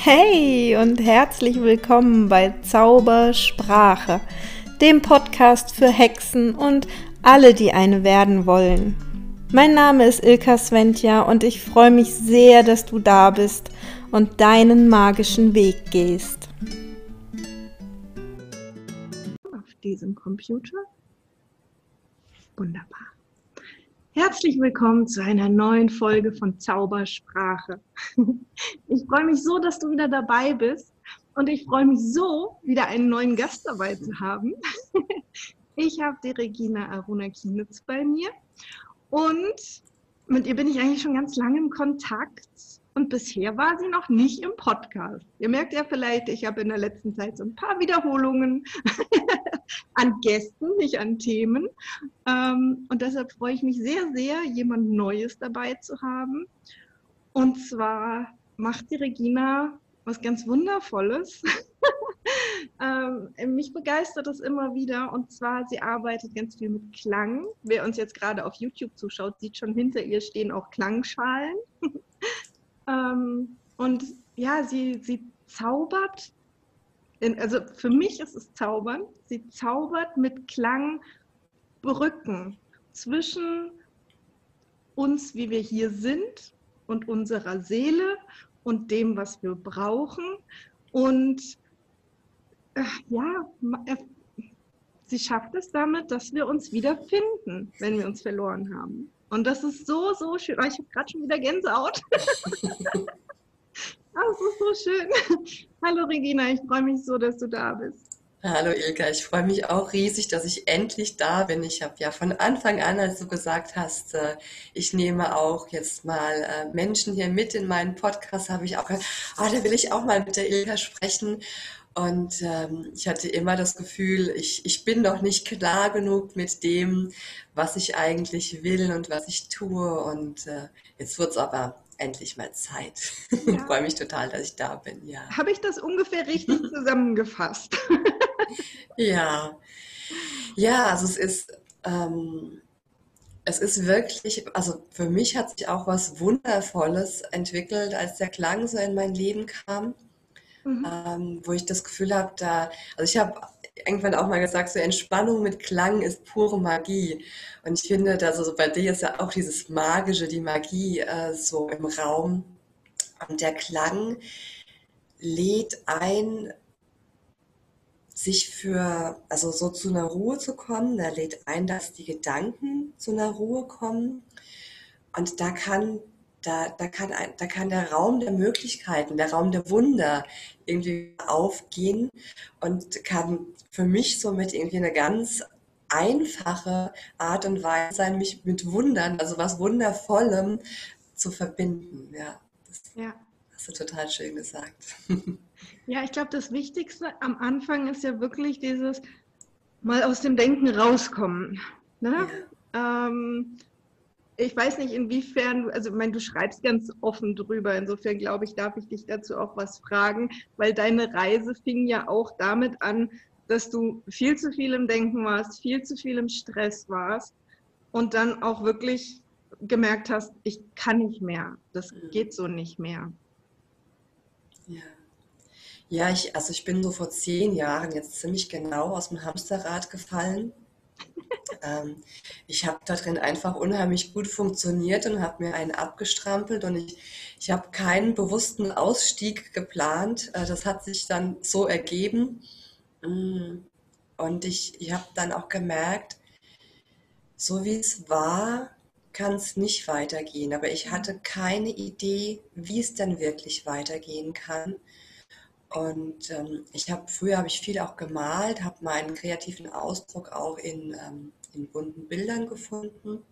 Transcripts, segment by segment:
Hey und herzlich willkommen bei Zaubersprache, dem Podcast für Hexen und alle, die eine werden wollen. Mein Name ist Ilka Sventja und ich freue mich sehr, dass du da bist und deinen magischen Weg gehst. Auf diesem Computer? Wunderbar. Herzlich willkommen zu einer neuen Folge von Zaubersprache. Ich freue mich so, dass du wieder dabei bist und ich freue mich so, wieder einen neuen Gast dabei zu haben. Ich habe die Regina Aruna Kienitz bei mir und mit ihr bin ich eigentlich schon ganz lange im Kontakt und bisher war sie noch nicht im Podcast. Ihr merkt ja vielleicht, ich habe in der letzten Zeit so ein paar Wiederholungen an Gästen, nicht an Themen. Ähm, und deshalb freue ich mich sehr, sehr, jemand Neues dabei zu haben. Und zwar macht die Regina was ganz Wundervolles. ähm, mich begeistert es immer wieder. Und zwar, sie arbeitet ganz viel mit Klang. Wer uns jetzt gerade auf YouTube zuschaut, sieht schon hinter ihr stehen auch Klangschalen. Ähm, und ja, sie, sie zaubert, in, also für mich ist es zaubern, sie zaubert mit Klang Brücken zwischen uns, wie wir hier sind und unserer Seele und dem, was wir brauchen. Und äh, ja, äh, sie schafft es damit, dass wir uns wiederfinden, wenn wir uns verloren haben. Und das ist so, so schön. Oh, ich habe gerade schon wieder Gänsehaut. das ist so schön. Hallo Regina, ich freue mich so, dass du da bist. Hallo Ilka, ich freue mich auch riesig, dass ich endlich da bin. Ich habe ja von Anfang an, als du gesagt hast, äh, ich nehme auch jetzt mal äh, Menschen hier mit in meinen Podcast, habe ich auch gesagt, oh, da will ich auch mal mit der Ilka sprechen. Und ähm, ich hatte immer das Gefühl, ich, ich bin noch nicht klar genug mit dem, was ich eigentlich will und was ich tue. Und äh, jetzt wird es aber endlich mal Zeit. Ja. Ich freue mich total, dass ich da bin. Ja. Habe ich das ungefähr richtig zusammengefasst? ja. Ja, also es ist, ähm, es ist wirklich, also für mich hat sich auch was Wundervolles entwickelt, als der Klang so in mein Leben kam. Mhm. Ähm, wo ich das Gefühl habe, da, also ich habe irgendwann auch mal gesagt, so Entspannung mit Klang ist pure Magie. Und ich finde, dass also bei dir ist ja auch dieses Magische, die Magie äh, so im Raum. Und der Klang lädt ein, sich für, also so zu einer Ruhe zu kommen. Er lädt ein, dass die Gedanken zu einer Ruhe kommen. Und da kann da, da, kann ein, da kann der Raum der Möglichkeiten, der Raum der Wunder irgendwie aufgehen und kann für mich somit irgendwie eine ganz einfache Art und Weise sein, mich mit Wundern, also was Wundervollem zu verbinden. Ja, das ja. hast du total schön gesagt. Ja, ich glaube, das Wichtigste am Anfang ist ja wirklich dieses mal aus dem Denken rauskommen. Ne? Ja. Ähm, ich weiß nicht, inwiefern, also ich meine, du schreibst ganz offen drüber. Insofern glaube ich, darf ich dich dazu auch was fragen, weil deine Reise fing ja auch damit an, dass du viel zu viel im Denken warst, viel zu viel im Stress warst und dann auch wirklich gemerkt hast, ich kann nicht mehr, das geht so nicht mehr. Ja. Ja, ich, also ich bin so vor zehn Jahren jetzt ziemlich genau aus dem Hamsterrad gefallen ähm, ich habe da drin einfach unheimlich gut funktioniert und habe mir einen abgestrampelt und ich, ich habe keinen bewussten Ausstieg geplant. Äh, das hat sich dann so ergeben. Mm. Und ich, ich habe dann auch gemerkt, so wie es war, kann es nicht weitergehen. Aber ich hatte keine Idee, wie es denn wirklich weitergehen kann. Und ähm, ich habe früher habe ich viel auch gemalt, habe meinen kreativen Ausdruck auch in, ähm, in bunten Bildern gefunden.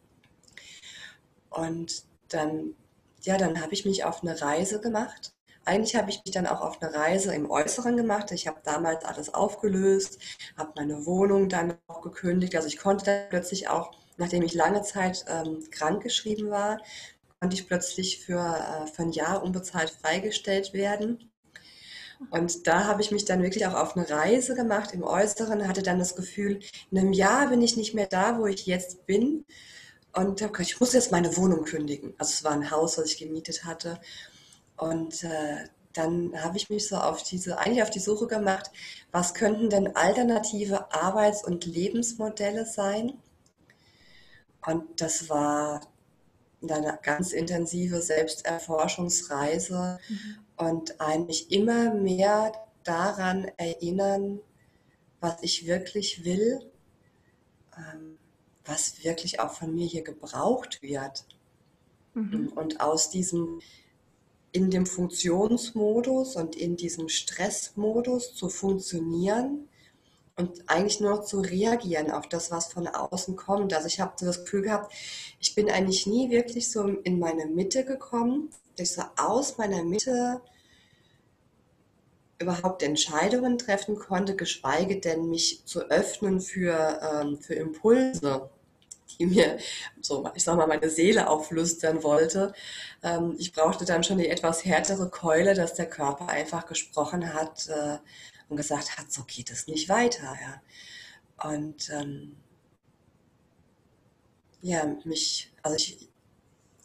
Und dann, ja, dann habe ich mich auf eine Reise gemacht. Eigentlich habe ich mich dann auch auf eine Reise im Äußeren gemacht. Ich habe damals alles aufgelöst, habe meine Wohnung dann auch gekündigt. Also ich konnte dann plötzlich auch, nachdem ich lange Zeit ähm, krankgeschrieben war, konnte ich plötzlich für, äh, für ein Jahr unbezahlt freigestellt werden. Und da habe ich mich dann wirklich auch auf eine Reise gemacht im Äußeren, hatte dann das Gefühl, in einem Jahr bin ich nicht mehr da, wo ich jetzt bin. Und habe gesagt, ich muss jetzt meine Wohnung kündigen. Also es war ein Haus, was ich gemietet hatte. Und äh, dann habe ich mich so auf diese, eigentlich auf die Suche gemacht, was könnten denn alternative Arbeits- und Lebensmodelle sein? Und das war eine ganz intensive Selbsterforschungsreise mhm. Und eigentlich immer mehr daran erinnern, was ich wirklich will, ähm, was wirklich auch von mir hier gebraucht wird. Mhm. Und aus diesem in dem Funktionsmodus und in diesem Stressmodus zu funktionieren und eigentlich nur noch zu reagieren auf das, was von außen kommt. Also ich habe das Gefühl gehabt, ich bin eigentlich nie wirklich so in meine Mitte gekommen, dass ich so aus meiner Mitte überhaupt Entscheidungen treffen konnte, geschweige denn mich zu öffnen für, ähm, für Impulse die mir so, ich sag mal, meine Seele auflüstern wollte. Ähm, ich brauchte dann schon die etwas härtere Keule, dass der Körper einfach gesprochen hat äh, und gesagt hat, so geht es nicht weiter. Ja. Und ähm, ja, mich, also ich,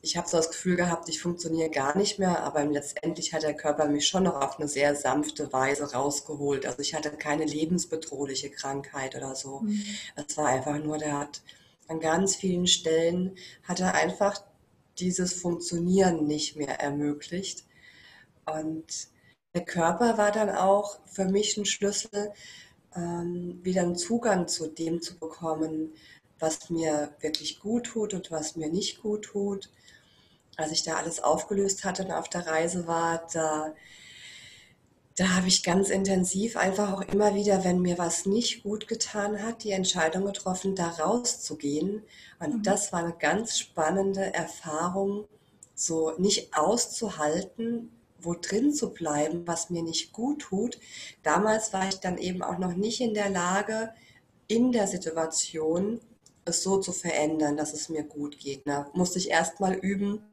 ich habe so das Gefühl gehabt, ich funktioniere gar nicht mehr, aber letztendlich hat der Körper mich schon noch auf eine sehr sanfte Weise rausgeholt. Also ich hatte keine lebensbedrohliche Krankheit oder so. Mhm. Es war einfach nur, der hat an ganz vielen Stellen hat er einfach dieses Funktionieren nicht mehr ermöglicht. Und der Körper war dann auch für mich ein Schlüssel, ähm, wieder einen Zugang zu dem zu bekommen, was mir wirklich gut tut und was mir nicht gut tut. Als ich da alles aufgelöst hatte und auf der Reise war, da da habe ich ganz intensiv einfach auch immer wieder, wenn mir was nicht gut getan hat, die Entscheidung getroffen, da rauszugehen. Und mhm. das war eine ganz spannende Erfahrung, so nicht auszuhalten, wo drin zu bleiben, was mir nicht gut tut. Damals war ich dann eben auch noch nicht in der Lage, in der Situation es so zu verändern, dass es mir gut geht. Da musste ich erst mal üben,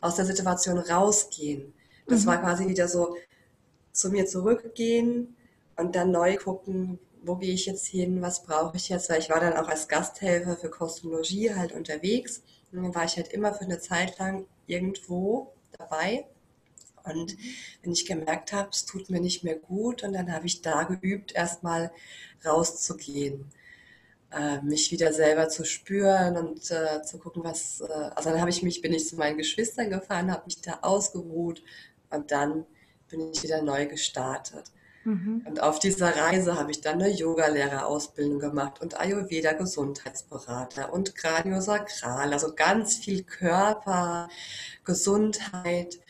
aus der Situation rausgehen. Das mhm. war quasi wieder so, zu mir zurückgehen und dann neu gucken, wo gehe ich jetzt hin, was brauche ich jetzt, weil ich war dann auch als Gasthelfer für Kosmologie halt unterwegs und dann war ich halt immer für eine Zeit lang irgendwo dabei und wenn ich gemerkt habe, es tut mir nicht mehr gut und dann habe ich da geübt, erstmal rauszugehen, äh, mich wieder selber zu spüren und äh, zu gucken, was, äh, also dann habe ich mich, bin ich zu meinen Geschwistern gefahren, habe mich da ausgeruht und dann bin ich wieder neu gestartet. Mhm. Und auf dieser Reise habe ich dann eine Yogalehrerausbildung gemacht und Ayurveda Gesundheitsberater und Kraniosakral, also ganz viel Körper, Gesundheit.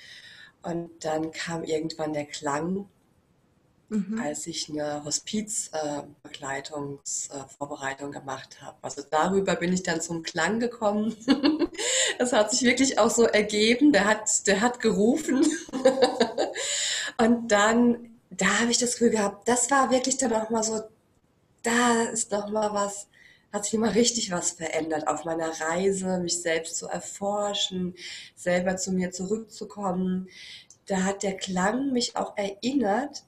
Und dann kam irgendwann der Klang, mhm. als ich eine Hospizbegleitungsvorbereitung äh, gemacht habe. Also darüber bin ich dann zum Klang gekommen. das hat sich wirklich auch so ergeben. Der hat, der hat gerufen. Und dann, da habe ich das Gefühl gehabt, das war wirklich dann auch mal so, da ist noch mal was, hat sich immer richtig was verändert auf meiner Reise, mich selbst zu erforschen, selber zu mir zurückzukommen. Da hat der Klang mich auch erinnert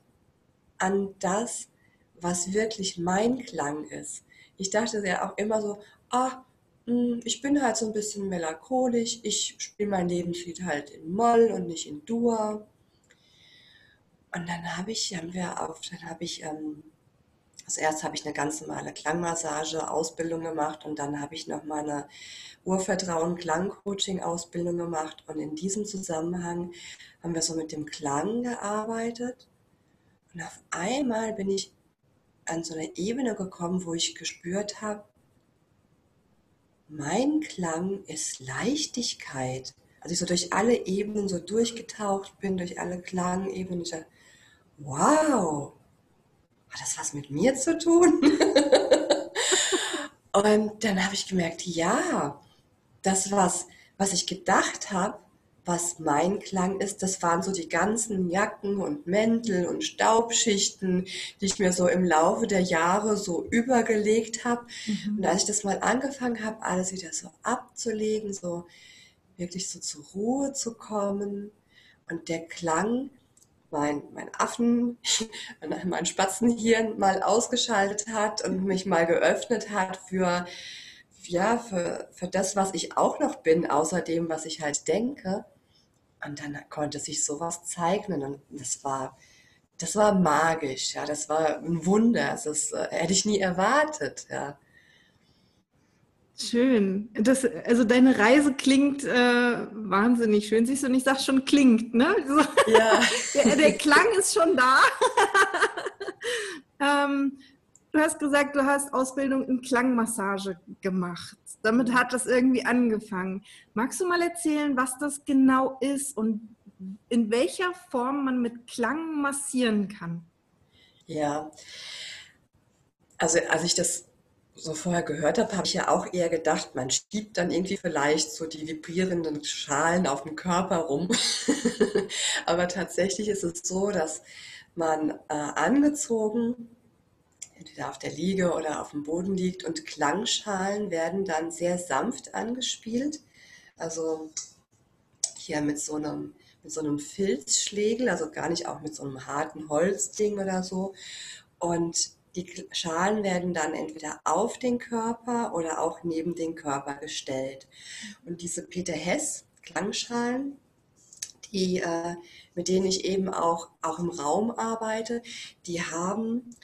an das, was wirklich mein Klang ist. Ich dachte ja auch immer so, ah, hm, ich bin halt so ein bisschen melancholisch, ich spiele mein Lebenslied halt in Moll und nicht in Dur. Und dann habe ich, haben wir auf, dann habe ich, ähm, also erst habe ich eine ganz normale Klangmassage, Ausbildung gemacht und dann habe ich noch mal eine Urvertrauen Klangcoaching Ausbildung gemacht und in diesem Zusammenhang haben wir so mit dem Klang gearbeitet und auf einmal bin ich an so eine Ebene gekommen, wo ich gespürt habe, mein Klang ist Leichtigkeit. Also ich so durch alle Ebenen so durchgetaucht bin, durch alle Klangebenen. Ich dachte, wow, hat das was mit mir zu tun? und dann habe ich gemerkt, ja, das was, was ich gedacht habe, was mein Klang ist, das waren so die ganzen Jacken und Mäntel und Staubschichten, die ich mir so im Laufe der Jahre so übergelegt habe. Mhm. Und als ich das mal angefangen habe, alles wieder so abzulegen, so wirklich so zur Ruhe zu kommen und der Klang mein, mein Affen, mein Spatzenhirn mal ausgeschaltet hat und mich mal geöffnet hat für, ja, für, für das, was ich auch noch bin, außer dem, was ich halt denke. und dann konnte sich sowas zeichnen und das war, das war magisch, ja, das war ein Wunder, das äh, hätte ich nie erwartet, ja. Schön. Das, also deine Reise klingt äh, wahnsinnig schön. Siehst du, und ich sag schon klingt, ne? So, ja. der, der, Klang ist schon da. ähm, du hast gesagt, du hast Ausbildung in Klangmassage gemacht. Damit hat das irgendwie angefangen. Magst du mal erzählen, was das genau ist und in welcher Form man mit Klang massieren kann? Ja, also als ich das so vorher gehört habe, habe ich ja auch eher gedacht, man schiebt dann irgendwie vielleicht so die vibrierenden Schalen auf dem Körper rum. Aber tatsächlich ist es so, dass man äh, angezogen entweder auf der Liege oder auf dem Boden liegt und Klangschalen werden dann sehr sanft angespielt. Also hier mit so einem mit so einem Filzschlägel, also gar nicht auch mit so einem harten Holzding oder so. Und die Schalen werden dann entweder auf den Körper oder auch neben den Körper gestellt. Und diese Peter Hess Klangschalen, die, äh, mit denen ich eben auch, auch im Raum arbeite, die haben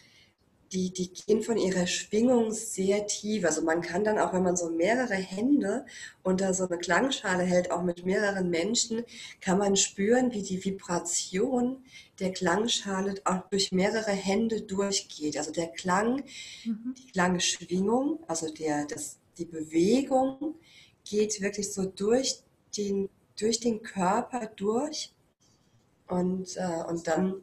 die, die gehen von ihrer Schwingung sehr tief. Also man kann dann auch, wenn man so mehrere Hände unter so eine Klangschale hält, auch mit mehreren Menschen, kann man spüren, wie die Vibration der Klangschale auch durch mehrere Hände durchgeht. Also der Klang, mhm. die Klangschwingung, also der, das, die Bewegung geht wirklich so durch den, durch den Körper durch. Und, äh, und dann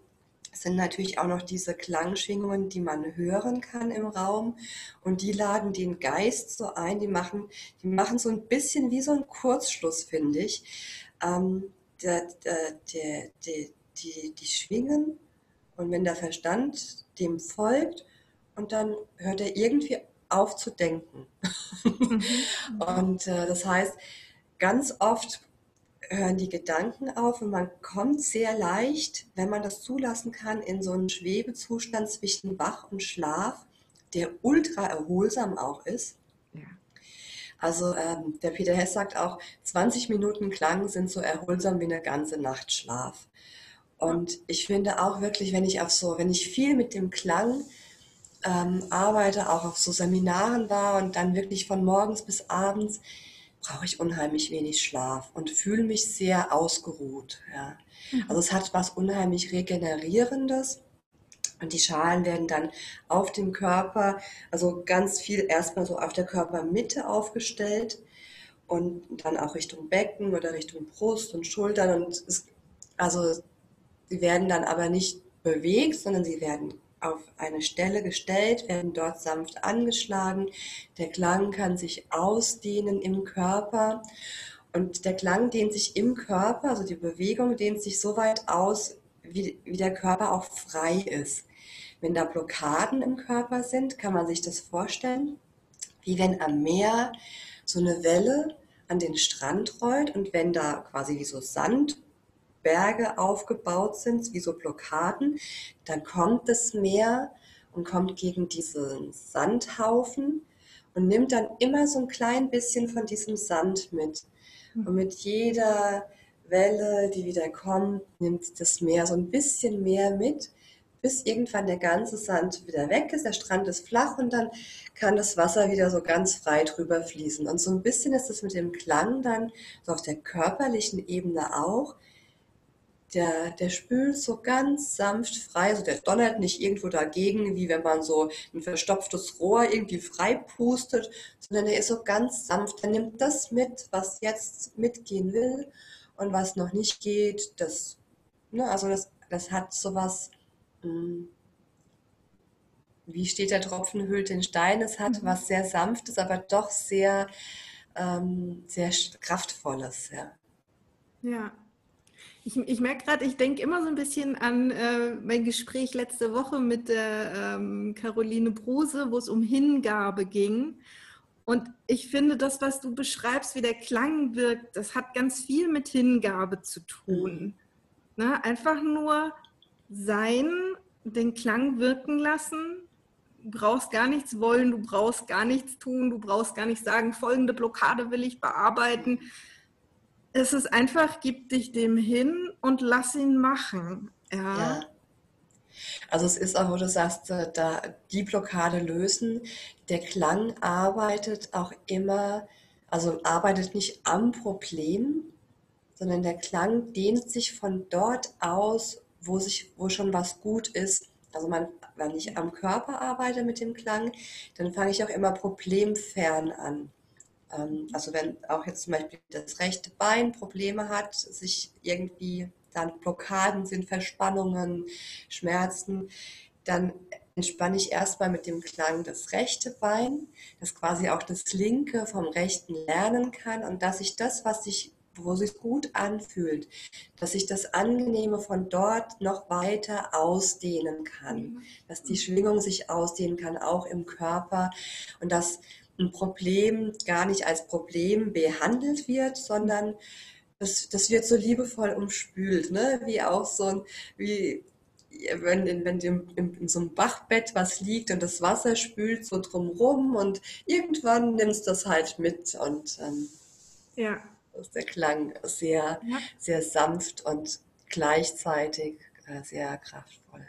sind natürlich auch noch diese Klangschwingungen, die man hören kann im Raum. Und die laden den Geist so ein, die machen, die machen so ein bisschen wie so ein Kurzschluss, finde ich. Ähm, der, der, der, der, die, die schwingen und wenn der Verstand dem folgt und dann hört er irgendwie auf zu denken. Mhm. und äh, das heißt, ganz oft hören die Gedanken auf und man kommt sehr leicht, wenn man das zulassen kann, in so einen Schwebezustand zwischen Wach und Schlaf, der ultra erholsam auch ist. Ja. Also ähm, der Peter Hess sagt auch, 20 Minuten Klang sind so erholsam wie eine ganze Nacht Schlaf. Und ich finde auch wirklich, wenn ich auf so, wenn ich viel mit dem Klang ähm, arbeite, auch auf so Seminaren war und dann wirklich von morgens bis abends, brauche ich unheimlich wenig Schlaf und fühle mich sehr ausgeruht. Ja. Mhm. Also es hat was unheimlich Regenerierendes. Und die Schalen werden dann auf dem Körper, also ganz viel erstmal so auf der Körpermitte aufgestellt und dann auch Richtung Becken oder Richtung Brust und Schultern. Und es, also sie werden dann aber nicht bewegt, sondern sie werden auf eine Stelle gestellt, werden dort sanft angeschlagen. Der Klang kann sich ausdehnen im Körper und der Klang dehnt sich im Körper, also die Bewegung dehnt sich so weit aus, wie, wie der Körper auch frei ist. Wenn da Blockaden im Körper sind, kann man sich das vorstellen, wie wenn am Meer so eine Welle an den Strand rollt und wenn da quasi wie so Sand Berge aufgebaut sind, wie so Blockaden, dann kommt das Meer und kommt gegen diesen Sandhaufen und nimmt dann immer so ein klein bisschen von diesem Sand mit. Und mit jeder Welle, die wieder kommt, nimmt das Meer so ein bisschen mehr mit, bis irgendwann der ganze Sand wieder weg ist, der Strand ist flach und dann kann das Wasser wieder so ganz frei drüber fließen. Und so ein bisschen ist es mit dem Klang dann so auf der körperlichen Ebene auch, der, der spült so ganz sanft frei, also der donnert nicht irgendwo dagegen, wie wenn man so ein verstopftes Rohr irgendwie frei pustet, sondern er ist so ganz sanft. Er nimmt das mit, was jetzt mitgehen will und was noch nicht geht. Das, ne, also das, das hat sowas, mh, hm, wie steht der Tropfen hüllt den Stein, es hat mhm. was sehr sanftes, aber doch sehr, ähm, sehr kraftvolles. Ja. ja. Ich, ich merke gerade, ich denke immer so ein bisschen an äh, mein Gespräch letzte Woche mit der ähm, Caroline Bruse, wo es um Hingabe ging. Und ich finde, das, was du beschreibst, wie der Klang wirkt, das hat ganz viel mit Hingabe zu tun. Mhm. Ne? Einfach nur sein, den Klang wirken lassen. Du brauchst gar nichts wollen, du brauchst gar nichts tun, du brauchst gar nicht sagen, folgende Blockade will ich bearbeiten es ist einfach, gib dich dem hin und lass ihn machen. Ja. ja. Also es ist auch, wo du sagst, äh, da die Blockade lösen. Der Klang arbeitet auch immer, also arbeitet nicht am Problem, sondern der Klang dehnt sich von dort aus, wo sich, wo schon was gut ist. Also man, wenn ich am Körper arbeite mit dem Klang, dann fange ich auch immer problemfern an. Ähm, also wenn auch jetzt zum Beispiel das rechte Bein Probleme hat, sich irgendwie dann Blockaden sind, Verspannungen, Schmerzen, dann entspanne ich erstmal mit dem Klang das rechte Bein, dass quasi auch das linke vom rechten lernen kann und dass ich das, was sich wo sich gut anfühlt, dass ich das Angenehme von dort noch weiter ausdehnen kann, dass die Schwingung sich ausdehnen kann, auch im Körper und dass ein Problem gar nicht als Problem behandelt wird, sondern das, das wird so liebevoll umspült, ne? wie auch so ein, wie wenn, wenn in, in, so einem Bachbett was liegt und das Wasser spült so drumrum und irgendwann nimmst du das halt mit und ähm, ja. ist der Klang sehr, ja. sehr sanft und gleichzeitig äh, sehr kraftvoll.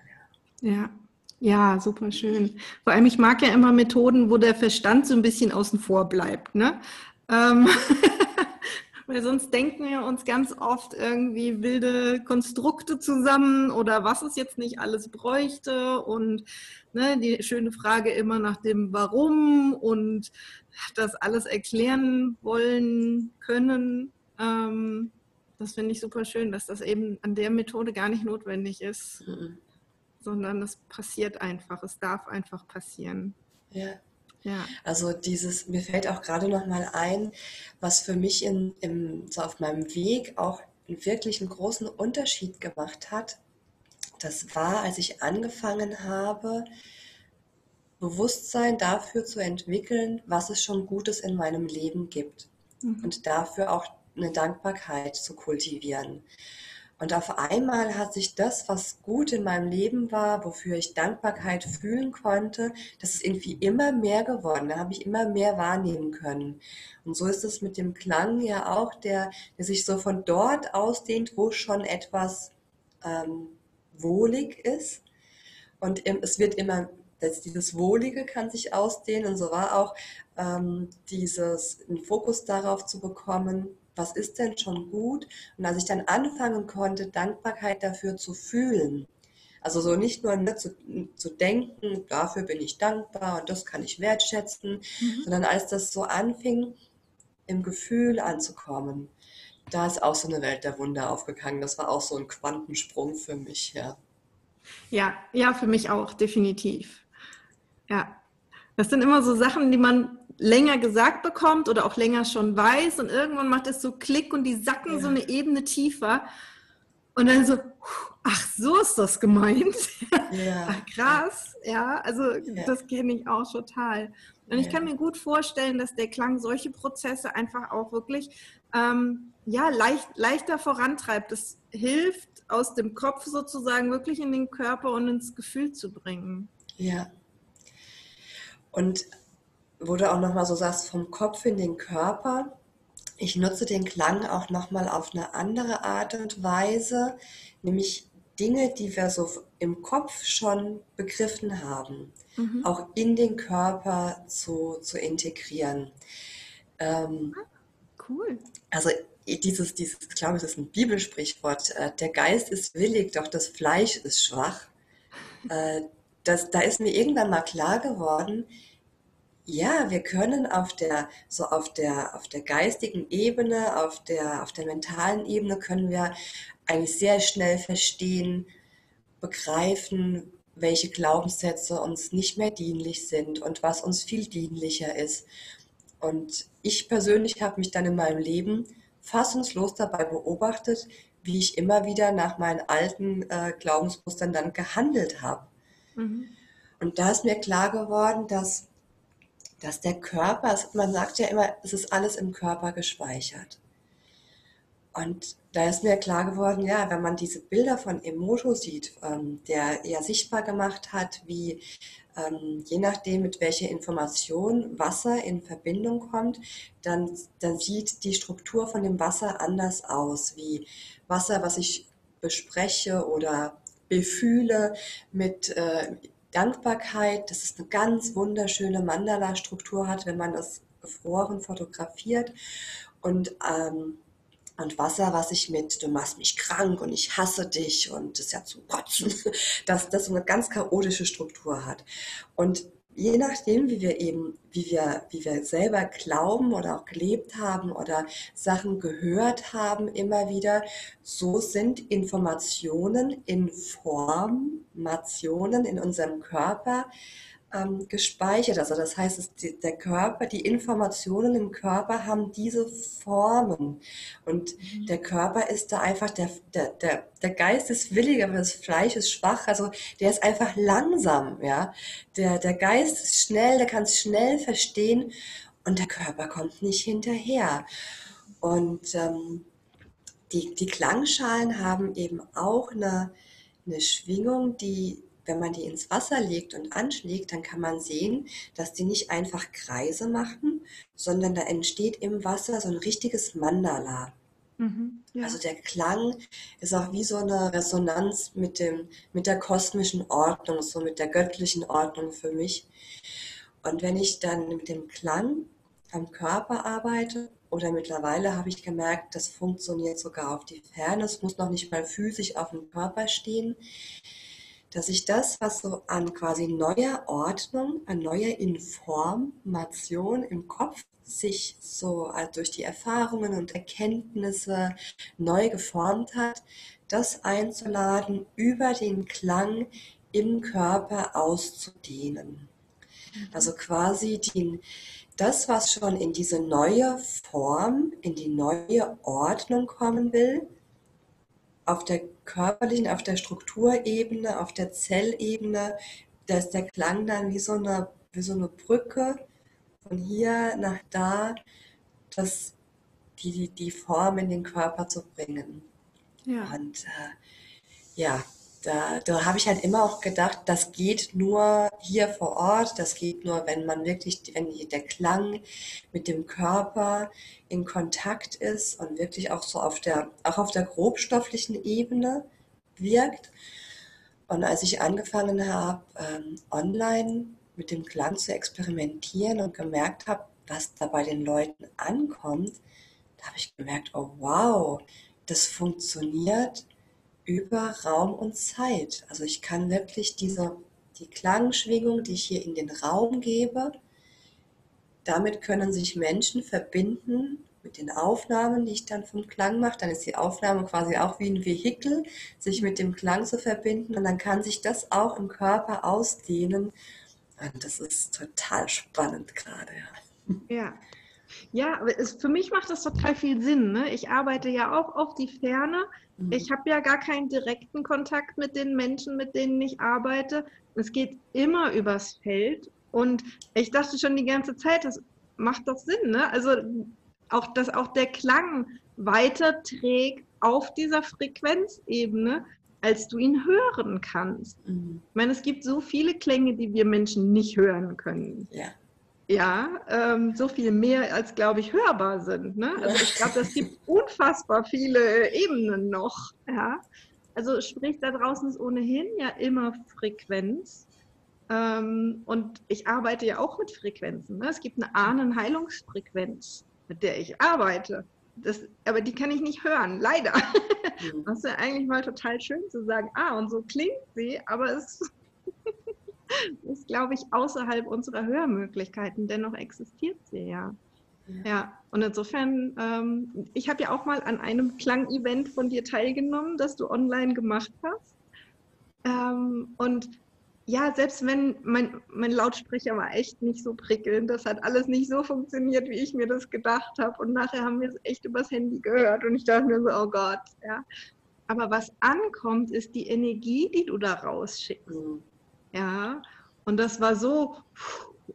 Ja. ja. Ja, super schön. Vor allem, ich mag ja immer Methoden, wo der Verstand so ein bisschen außen vor bleibt. Ne? Ähm Weil sonst denken wir uns ganz oft irgendwie wilde Konstrukte zusammen oder was es jetzt nicht alles bräuchte und ne, die schöne Frage immer nach dem Warum und das alles erklären wollen können. Ähm, das finde ich super schön, dass das eben an der Methode gar nicht notwendig ist, mhm. Sondern es passiert einfach, es darf einfach passieren. Ja. Ja. Also dieses, mir fällt auch gerade noch mal ein, was für mich in, im, so auf meinem Weg auch wirklich einen großen Unterschied gemacht hat. Das war, als ich angefangen habe, Bewusstsein dafür zu entwickeln, was es schon Gutes in meinem Leben gibt. Mhm. Und dafür auch eine Dankbarkeit zu kultivieren. Und auf einmal hat sich das, was gut in meinem Leben war, wofür ich Dankbarkeit fühlen konnte, das ist irgendwie immer mehr geworden. Da habe ich immer mehr wahrnehmen können. Und so ist es mit dem Klang ja auch, der, der sich so von dort ausdehnt, wo schon etwas ähm, wohlig ist. Und es wird immer, dieses Wohlige kann sich ausdehnen. Und so war auch ähm, dieses, einen Fokus darauf zu bekommen, was ist denn schon gut? Und als ich dann anfangen konnte, Dankbarkeit dafür zu fühlen, also so nicht nur ne, zu, zu denken, dafür bin ich dankbar und das kann ich wertschätzen, mhm. sondern als das so anfing, im Gefühl anzukommen, da ist auch so eine Welt der Wunder aufgegangen. Das war auch so ein Quantensprung für mich, ja. Ja, ja, für mich auch, definitiv. Ja. Das sind immer so Sachen, die man länger gesagt bekommt oder auch länger schon weiß und irgendwann macht es so Klick und die sacken ja. so eine Ebene tiefer und dann so, ach, so ist das gemeint. Ja. ach, krass, ja, also ja. das kenne ich auch total. Und ich kann mir gut vorstellen, dass der Klang solche Prozesse einfach auch wirklich ähm, ja, leicht, leichter vorantreibt. Das hilft, aus dem Kopf sozusagen wirklich in den Körper und ins Gefühl zu bringen. Ja. Und wo du auch nochmal so sagst, vom Kopf in den Körper. Ich nutze den Klang auch nochmal auf eine andere Art und Weise, nämlich Dinge, die wir so im Kopf schon begriffen haben, mhm. auch in den Körper zu, zu integrieren. Ähm, cool. Also dieses, dieses, glaube ich, das ist ein Bibelsprichwort, äh, der Geist ist willig, doch das Fleisch ist schwach. Äh, das, da ist mir irgendwann mal klar geworden, ja, wir können auf der, so auf der, auf der geistigen Ebene, auf der, auf der mentalen Ebene können wir eigentlich sehr schnell verstehen, begreifen, welche Glaubenssätze uns nicht mehr dienlich sind und was uns viel dienlicher ist. Und ich persönlich habe mich dann in meinem Leben fassungslos dabei beobachtet, wie ich immer wieder nach meinen alten äh, Glaubensmustern dann gehandelt habe. Mhm. Und da ist mir klar geworden, dass dass der Körper, man sagt ja immer, es ist alles im Körper gespeichert. Und da ist mir klar geworden, ja, wenn man diese Bilder von Emoto sieht, ähm, der ja sichtbar gemacht hat, wie ähm, je nachdem, mit welcher Information Wasser in Verbindung kommt, dann, dann sieht die Struktur von dem Wasser anders aus, wie Wasser, was ich bespreche oder befühle mit äh, Dankbarkeit, dass es eine ganz wunderschöne Mandala-Struktur hat, wenn man es gefroren fotografiert und ähm, und Wasser, was ich mit, du machst mich krank und ich hasse dich und das ist ja zum Kotzen, dass das eine ganz chaotische Struktur hat. Und je nachdem, wie wir eben, wie wir, wie wir selber glauben oder auch gelebt haben oder Sachen gehört haben immer wieder, so sind Informationen, Informationen in unserem Körper ähm, gespeichert. Also das heißt, es, der Körper, die Informationen im Körper haben diese Formen. Und mhm. der Körper ist da einfach, der, der, der, der Geist ist willig, aber das Fleisch ist schwach. Also der ist einfach langsam. Ja? Der, der Geist ist schnell, der kann es schnell verstehen und der Körper kommt nicht hinterher. Und ähm, die, die Klangschalen haben eben auch eine, eine Schwingung, die wenn man die ins Wasser legt und anschlägt, dann kann man sehen, dass die nicht einfach Kreise machen, sondern da entsteht im Wasser so ein richtiges Mandala. Mhm, ja. Also der Klang ist auch wie so eine Resonanz mit, dem, mit der kosmischen Ordnung, so mit der göttlichen Ordnung für mich. Und wenn ich dann mit dem Klang am Körper arbeite, oder mittlerweile habe ich gemerkt, das funktioniert sogar auf die Ferne, es muss noch nicht mal physisch auf dem Körper stehen, dass ich das, was so an quasi neuer Ordnung, an neuer Information im Kopf sich so also durch die Erfahrungen und Erkenntnisse neu geformt hat, das einzuladen, über den Klang im Körper auszudehnen. Also quasi die, das, was schon in diese neue Form, in die neue Ordnung kommen will, auf der körperlichen, auf der Strukturebene, auf der Zellebene, da ist der Klang dann wie so eine, wie so eine Brücke von hier nach da, das, die, die Form in den Körper zu bringen. Ja. Und äh, ja, da, da habe ich halt immer auch gedacht, das geht nur hier vor Ort, das geht nur, wenn man wirklich, wenn der Klang mit dem Körper in Kontakt ist und wirklich auch so auf der, auch auf der grobstofflichen Ebene wirkt. Und als ich angefangen habe, ähm, online mit dem Klang zu experimentieren und gemerkt habe, was da bei den Leuten ankommt, da habe ich gemerkt, oh wow, das funktioniert über Raum und Zeit. Also ich kann wirklich diese, die Klangschwingung, die ich hier in den Raum gebe, damit können sich Menschen verbinden mit den Aufnahmen, die ich dann vom Klang mache. Dann ist die Aufnahme quasi auch wie ein Vehikel, sich mit dem Klang zu verbinden und dann kann sich das auch im Körper ausdehnen. Und das ist total spannend gerade. Ja. ja. Ja, aber es, für mich macht das total viel Sinn. Ne? Ich arbeite ja auch auf die Ferne. Mhm. Ich habe ja gar keinen direkten Kontakt mit den Menschen, mit denen ich arbeite. Es geht immer übers Feld. Und ich dachte schon die ganze Zeit, das macht doch Sinn. Ne? Also auch, dass auch der Klang weiterträgt auf dieser Frequenzebene, als du ihn hören kannst. Mhm. Ich meine, es gibt so viele Klänge, die wir Menschen nicht hören können. Ja ja, ähm, so viel mehr als, glaube ich, hörbar sind. Ne? Also ich glaube, es gibt unfassbar viele Ebenen noch. Ja? Also sprich, da draußen ist ohnehin ja immer Frequenz. Ähm, und ich arbeite ja auch mit Frequenzen. Ne? Es gibt eine Ahnenheilungsfrequenz, mit der ich arbeite. Das, aber die kann ich nicht hören, leider. Mhm. Das ist ja eigentlich mal total schön zu sagen, ah, und so klingt sie, aber es ist, glaube ich, außerhalb unserer Hörmöglichkeiten. Dennoch existiert sie ja. Ja, ja. und insofern, ähm, ich habe ja auch mal an einem Klangevent von dir teilgenommen, das du online gemacht hast. Ähm, und ja, selbst wenn mein, mein Lautsprecher war echt nicht so prickelnd, das hat alles nicht so funktioniert, wie ich mir das gedacht habe. Und nachher haben wir es echt übers Handy gehört und ich dachte mir so, oh Gott, ja. Aber was ankommt, ist die Energie, die du da rausschickst. Mhm. Ja, und das war so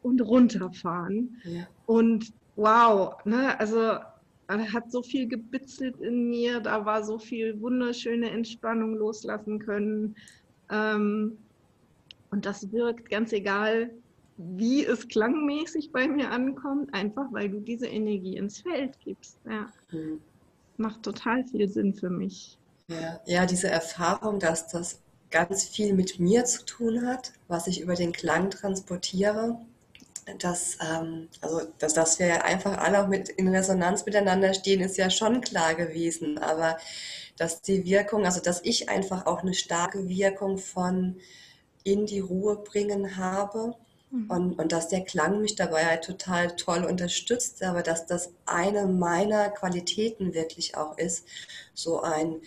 und runterfahren. Ja. Und wow, ne, also hat so viel gebitzelt in mir, da war so viel wunderschöne Entspannung loslassen können. Ähm, Und das wirkt ganz egal, wie es klangmäßig bei mir ankommt, einfach weil du diese Energie ins Feld gibst. Ja. Mhm. Macht total viel Sinn für mich. Ja, ja, diese Erfahrung, dass das ganz viel mit mir zu tun hat, was ich über den Klang transportiere. Dass, ähm, also, dass, dass wir einfach alle auch mit in Resonanz miteinander stehen, ist ja schon klar gewesen. Aber dass die Wirkung, also dass ich einfach auch eine starke Wirkung von in die Ruhe bringen habe mhm. und, und dass der Klang mich dabei halt total toll unterstützt, aber dass das eine meiner Qualitäten wirklich auch ist, so ein,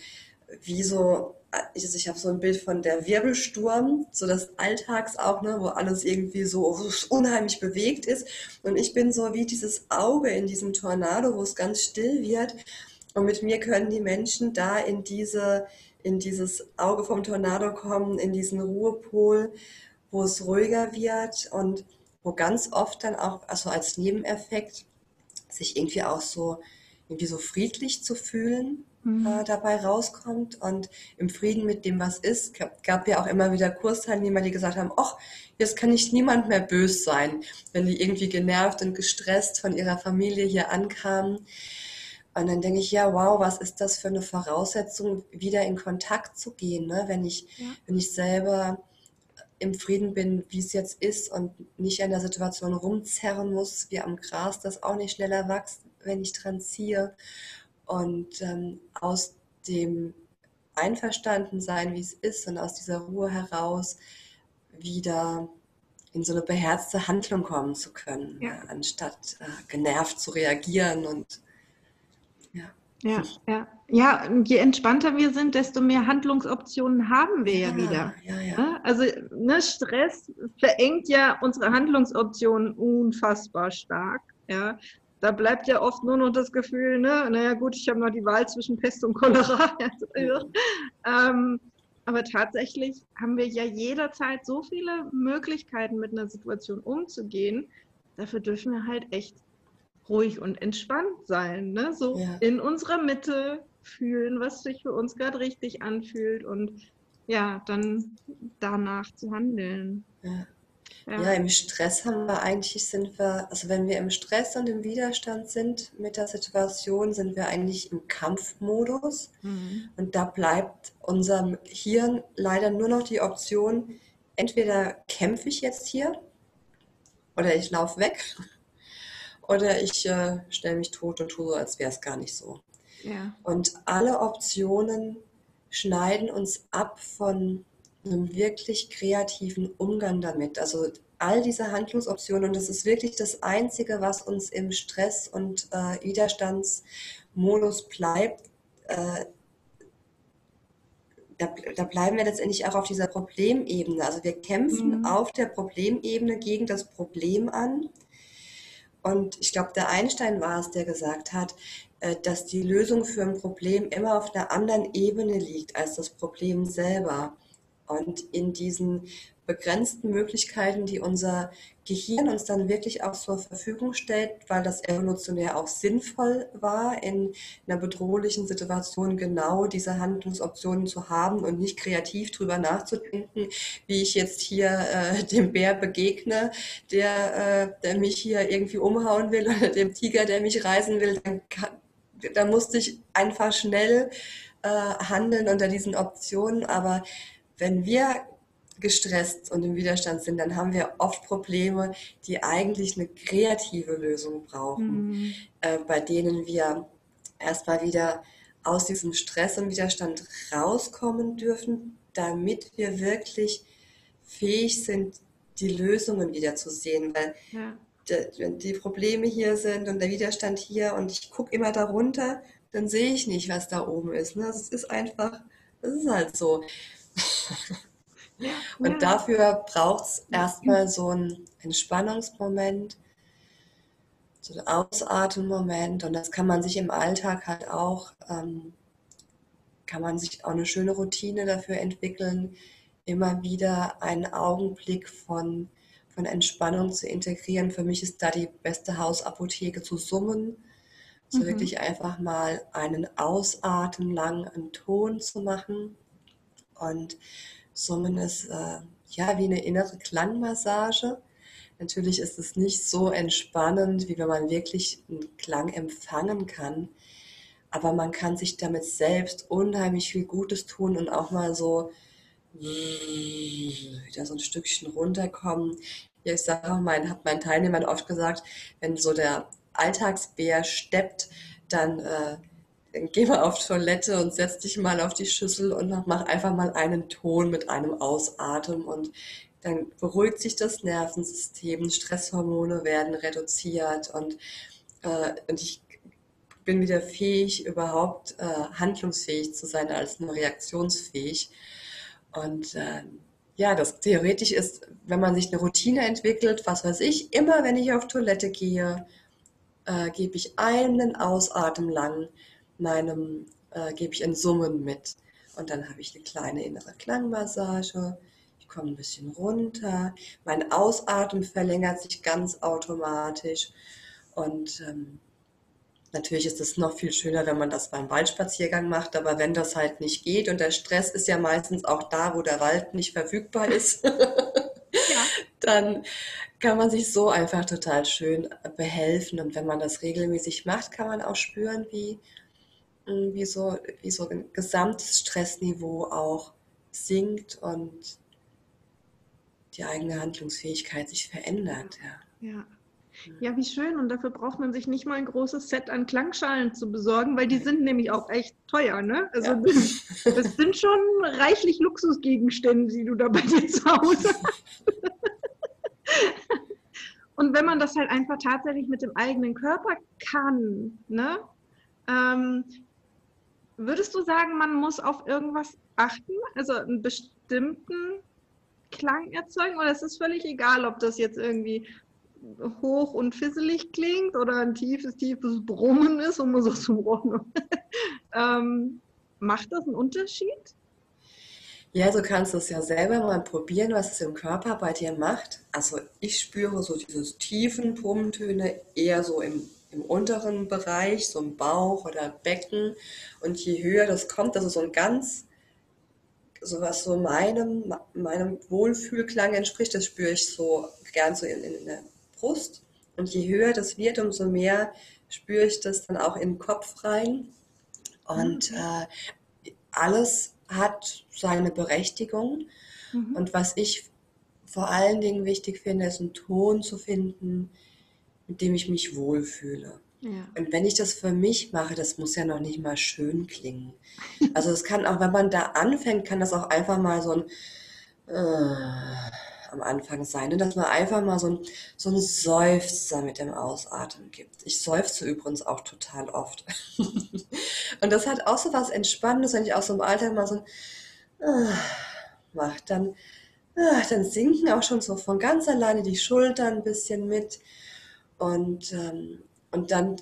wie so, ich, ich habe so ein Bild von der Wirbelsturm, so des Alltags auch, ne, wo alles irgendwie so unheimlich bewegt ist. Und ich bin so wie dieses Auge in diesem Tornado, wo es ganz still wird. Und mit mir können die Menschen da in diese in dieses Auge vom Tornado kommen, in diesen Ruhepol, wo es ruhiger wird und wo ganz oft dann auch, also als Nebeneffekt, sich irgendwie auch so, irgendwie so friedlich zu fühlen mhm. äh, dabei rauskommt und im Frieden mit dem, was ist. Gab, gab ja auch immer wieder Kursteilnehmer, die gesagt haben, ach, jetzt kann nicht niemand mehr böse sein, wenn die irgendwie genervt und gestresst von ihrer Familie hier ankamen. Und dann denke ich, ja, wow, was ist das für eine Voraussetzung, wieder in Kontakt zu gehen, ne? wenn, ich, ja. wenn ich selber im Frieden bin, wie es jetzt ist und nicht in der Situation rumzerren muss, wie am Gras, das auch nicht schneller wächst, wenn ich dran ziehe. Und ähm, aus dem Einverstandensein, wie es ist und aus dieser Ruhe heraus wieder in so eine beherzte Handlung kommen zu können, ja. anstatt äh, genervt zu reagieren und ja, ja. Ja, je entspannter wir sind, desto mehr Handlungsoptionen haben wir ja, ja wieder. Ja, ja. Also ne, Stress verengt ja unsere Handlungsoptionen unfassbar stark. Ja. Da bleibt ja oft nur noch das Gefühl, ne, naja gut, ich habe noch die Wahl zwischen Pest und Cholera. ähm, aber tatsächlich haben wir ja jederzeit so viele Möglichkeiten, mit einer Situation umzugehen. Dafür dürfen wir halt echt ruhig und entspannt sein. Ne? So ja. in unserer Mitte fühlen, was sich für uns gerade richtig anfühlt und ja, dann danach zu handeln. Ja. Ja. ja. im Stress haben wir eigentlich, sind wir, also wenn wir im Stress und im Widerstand sind mit der Situation, sind wir eigentlich im Kampfmodus. Mhm. Und da bleibt unserem Hirn leider nur noch die Option, entweder kämpfe ich jetzt hier oder ich laufe weg oder ich äh, stelle mich tot und tue so, als wäre es gar nicht so. Ja. Und alle Optionen schneiden uns ab von einem wirklich kreativen Umgang damit. Also all diese Handlungsoptionen und das ist wirklich das Einzige, was uns im Stress- und äh, Widerstandsmodus bleibt. Äh, da, da, bleiben wir letztendlich auch auf dieser Problemebene. Also wir kämpfen mhm. auf der Problemebene gegen das Problem an und ich glaube, der Einstein war es, der gesagt hat, äh, dass die Lösung für ein Problem immer auf einer anderen Ebene liegt als das Problem selber. Und in diesen begrenzten Möglichkeiten, die unser Gehirn uns dann wirklich auch zur Verfügung stellt, weil das evolutionär auch sinnvoll war, in einer bedrohlichen Situation genau diese Handlungsoptionen zu haben und nicht kreativ drüber nachzudenken, wie ich jetzt hier äh, dem Bär begegne, der, äh, der mich hier irgendwie umhauen will oder dem Tiger, der mich reißen will. Dann, dann musste ich einfach schnell äh, handeln unter diesen Optionen. Aber wenn wir gestresst und im Widerstand sind, dann haben wir oft Probleme, die eigentlich eine kreative Lösung brauchen, mhm. äh, bei denen wir erstmal wieder aus diesem Stress und Widerstand rauskommen dürfen, damit wir wirklich fähig sind, die Lösungen wieder zu sehen. Weil ja. die, die Probleme hier sind und der Widerstand hier und ich gucke immer darunter, dann sehe ich nicht, was da oben ist. Ne? Das ist einfach, das ist halt so. Und ja. dafür braucht es erstmal so einen Entspannungsmoment, so einen Ausatmenmoment. Und das kann man sich im Alltag halt auch, ähm, kann man sich auch eine schöne Routine dafür entwickeln, immer wieder einen Augenblick von, von Entspannung zu integrieren. Für mich ist da die beste Hausapotheke zu summen. So mhm. wirklich einfach mal einen Ausatmen lang einen Ton zu machen. Und Summen ist, äh, ja, wie eine innere Klangmassage. Natürlich ist es nicht so entspannend, wie wenn man wirklich einen Klang empfangen kann. Aber man kann sich damit selbst unheimlich viel Gutes tun und auch mal so wieder so ein Stückchen runterkommen. Ja, ich sage auch, mein, habe meinen Teilnehmern oft gesagt, wenn so der Alltagsbär steppt, dann äh, geh mal auf Toilette und setz dich mal auf die Schüssel und mach einfach mal einen Ton mit einem Ausatmen und dann beruhigt sich das Nervensystem, Stresshormone werden reduziert und, äh, und ich bin wieder fähig, überhaupt äh, handlungsfähig zu sein, als nur reaktionsfähig. Und äh, ja, das theoretisch ist, wenn man sich eine Routine entwickelt, was weiß ich, immer wenn ich auf Toilette gehe, äh, gebe ich einen Ausatmen lang meinem, äh, gebe ich in Summen mit. Und dann habe ich eine kleine innere Klangmassage. Ich komme ein bisschen runter. Mein Ausatmen verlängert sich ganz automatisch. Und ähm, Natürlich ist es noch viel schöner, wenn man das beim Waldspaziergang macht, aber wenn das halt nicht geht und der Stress ist ja meistens auch da, wo der Wald nicht verfügbar ist, ja. dann kann man sich so einfach total schön behelfen. Und wenn man das regelmäßig macht, kann man auch spüren, wie, wie, so, wie so ein gesamtes Stressniveau auch sinkt und die eigene Handlungsfähigkeit sich verändert. Ja. ja. Ja, wie schön. Und dafür braucht man sich nicht mal ein großes Set an Klangschalen zu besorgen, weil die sind nämlich auch echt teuer. Ne? Also ja. das, sind schon reichlich Luxusgegenstände, die du da bei dir zu Hause hast. Und wenn man das halt einfach tatsächlich mit dem eigenen Körper kann, ne? Ähm, würdest du sagen, man muss auf irgendwas achten? Also einen bestimmten Klang erzeugen? Oder ist es völlig egal, ob das jetzt irgendwie hoch und fisselig klingt oder ein tiefes, tiefes Brummen ist und muss auch zum Rohren. ähm, macht das einen Unterschied? Ja, du kannst es ja selber mal probieren, was es im Körper bei dir macht. Also ich spüre so diese tiefen Brummtöne eher so im, im unteren Bereich, so im Bauch oder Becken. Und je höher das kommt, das ist so ein ganz, so was so meinem, meinem Wohlfühlklang entspricht, das spüre ich so gern so in, in der Brust. Und je höher das wird, umso mehr spüre ich das dann auch in den Kopf rein. Und mhm. äh, alles hat seine Berechtigung. Mhm. Und was ich vor allen Dingen wichtig finde, ist einen Ton zu finden, mit dem ich mich wohlfühle. Ja. Und wenn ich das für mich mache, das muss ja noch nicht mal schön klingen. Also es kann auch, wenn man da anfängt, kann das auch einfach mal so ein äh, am Anfang sein, ne? dass man einfach mal so ein, so ein Seufzer mit dem Ausatmen gibt. Ich seufze übrigens auch total oft. und das hat auch so was Entspannendes, wenn ich auch so im Alltag mal so ein äh, mache, dann, äh, dann sinken auch schon so von ganz alleine die Schultern ein bisschen mit und, ähm, und dann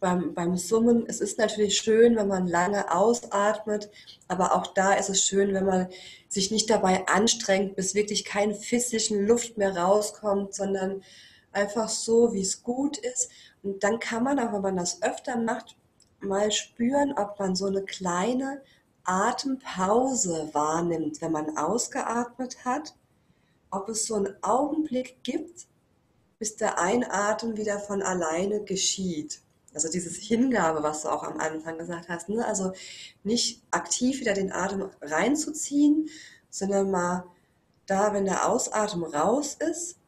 beim, beim Summen, es ist natürlich schön, wenn man lange ausatmet, aber auch da ist es schön, wenn man sich nicht dabei anstrengt, bis wirklich kein physischen Luft mehr rauskommt, sondern einfach so, wie es gut ist. Und dann kann man auch, wenn man das öfter macht, mal spüren, ob man so eine kleine Atempause wahrnimmt, wenn man ausgeatmet hat, ob es so einen Augenblick gibt, bis der Einatmen wieder von alleine geschieht. Also dieses Hingabe, was du auch am Anfang gesagt hast. Ne? Also nicht aktiv wieder den Atem reinzuziehen, sondern mal da, wenn der Ausatmen raus ist,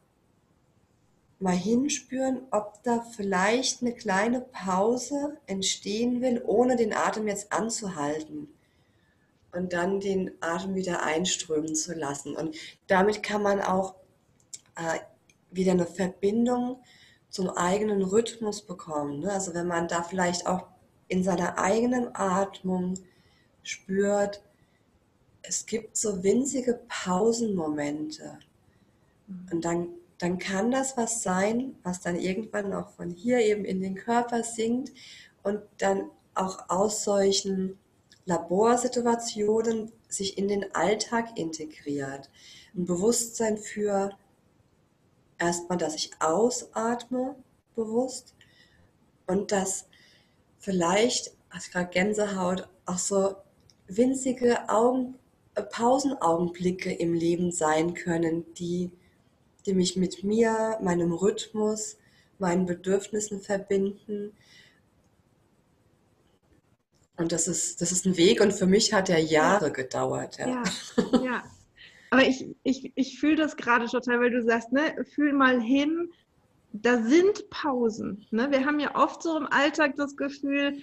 mal hinspüren, ob da vielleicht eine kleine Pause entstehen will, ohne den Atem jetzt anzuhalten. Und dann den Atem wieder einströmen zu lassen. Und damit kann man auch äh, wieder eine Verbindung zum eigenen Rhythmus bekommen. Ne? Also wenn man da vielleicht auch in seiner eigenen Atmung spürt, es gibt so winzige Pausenmomente. Und dann, dann kann das was sein, was dann irgendwann auch von hier eben in den Körper sinkt und dann auch aus solchen Laborsituationen sich in den Alltag integriert. Ein Bewusstsein für, erstmal, dass ich ausatme bewusst und dass vielleicht, hast gerade Gänsehaut, auch so winzige Augen, äh, Pausenaugenblicke im Leben sein können, die, die mich mit mir, meinem Rhythmus, meinen Bedürfnissen verbinden. Und das ist, das ist ein Weg und für mich hat er Jahre gedauert. Ja, ja. ja. Aber ich, ich, ich fühle das gerade total, weil du sagst, ne, fühl mal hin, da sind Pausen. Ne? Wir haben ja oft so im Alltag das Gefühl,